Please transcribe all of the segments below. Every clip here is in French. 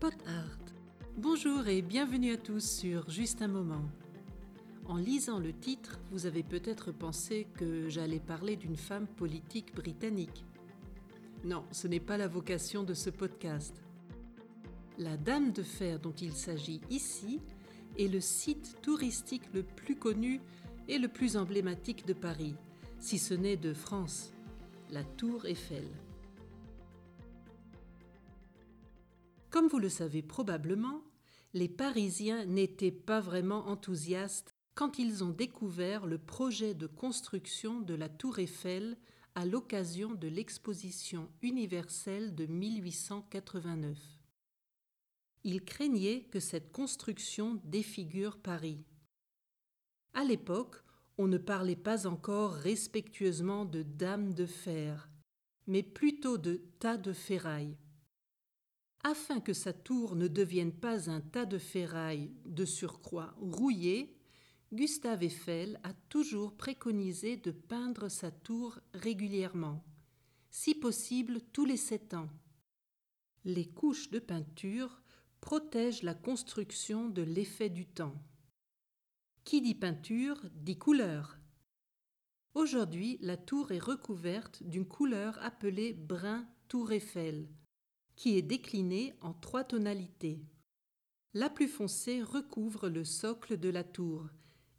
Pot Art. Bonjour et bienvenue à tous sur Juste un moment. En lisant le titre, vous avez peut-être pensé que j'allais parler d'une femme politique britannique. Non, ce n'est pas la vocation de ce podcast. La Dame de Fer dont il s'agit ici est le site touristique le plus connu et le plus emblématique de Paris, si ce n'est de France, la Tour Eiffel. Comme vous le savez probablement, les Parisiens n'étaient pas vraiment enthousiastes quand ils ont découvert le projet de construction de la Tour Eiffel à l'occasion de l'exposition universelle de 1889. Ils craignaient que cette construction défigure Paris. À l'époque, on ne parlait pas encore respectueusement de dame de fer, mais plutôt de tas de ferraille. Afin que sa tour ne devienne pas un tas de ferraille de surcroît rouillé, Gustave Eiffel a toujours préconisé de peindre sa tour régulièrement, si possible tous les sept ans. Les couches de peinture protègent la construction de l'effet du temps. Qui dit peinture dit couleur. Aujourd'hui, la tour est recouverte d'une couleur appelée brun Tour Eiffel, qui est déclinée en trois tonalités. La plus foncée recouvre le socle de la tour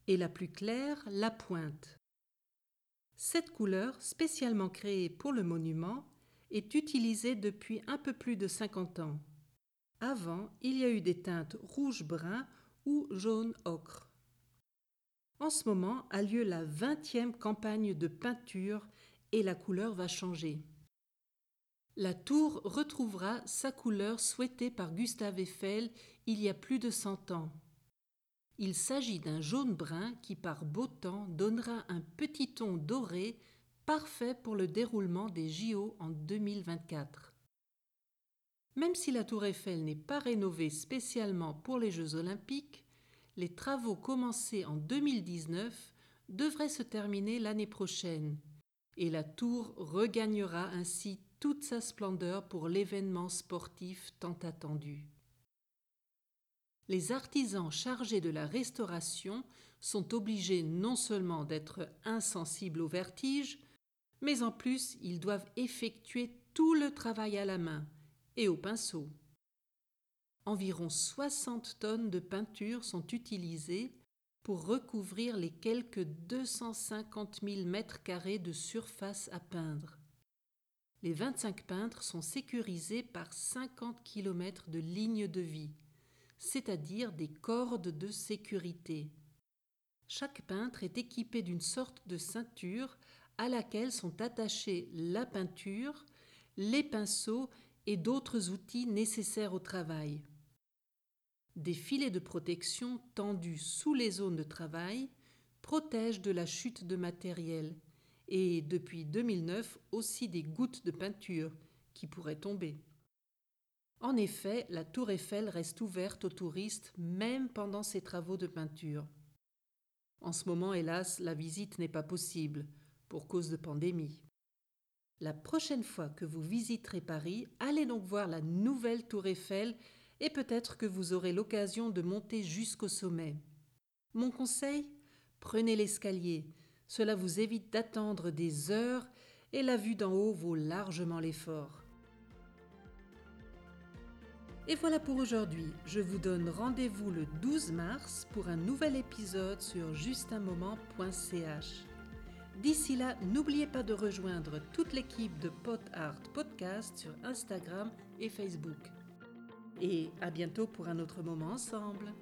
et la plus claire la pointe. Cette couleur, spécialement créée pour le monument, est utilisée depuis un peu plus de 50 ans. Avant, il y a eu des teintes rouge-brun ou jaune-ocre. En ce moment a lieu la 20e campagne de peinture et la couleur va changer. La tour retrouvera sa couleur souhaitée par Gustave Eiffel il y a plus de 100 ans. Il s'agit d'un jaune-brun qui par beau temps donnera un petit ton doré parfait pour le déroulement des JO en 2024. Même si la tour Eiffel n'est pas rénovée spécialement pour les Jeux olympiques, les travaux commencés en 2019 devraient se terminer l'année prochaine, et la tour regagnera ainsi toute sa splendeur pour l'événement sportif tant attendu. Les artisans chargés de la restauration sont obligés non seulement d'être insensibles au vertige, mais en plus ils doivent effectuer tout le travail à la main et au pinceau environ 60 tonnes de peinture sont utilisées pour recouvrir les quelques 250 000 mètres carrés de surface à peindre. Les 25 peintres sont sécurisés par 50 km de lignes de vie, c'est-à-dire des cordes de sécurité. Chaque peintre est équipé d'une sorte de ceinture à laquelle sont attachés la peinture, les pinceaux et d'autres outils nécessaires au travail. Des filets de protection tendus sous les zones de travail protègent de la chute de matériel et depuis 2009 aussi des gouttes de peinture qui pourraient tomber. En effet, la tour Eiffel reste ouverte aux touristes même pendant ses travaux de peinture. En ce moment, hélas, la visite n'est pas possible pour cause de pandémie. La prochaine fois que vous visiterez Paris, allez donc voir la nouvelle tour Eiffel et peut-être que vous aurez l'occasion de monter jusqu'au sommet. Mon conseil Prenez l'escalier, cela vous évite d'attendre des heures et la vue d'en haut vaut largement l'effort. Et voilà pour aujourd'hui. Je vous donne rendez-vous le 12 mars pour un nouvel épisode sur justunmoment.ch. D'ici là, n'oubliez pas de rejoindre toute l'équipe de Pot Art Podcast sur Instagram et Facebook. Et à bientôt pour un autre moment ensemble.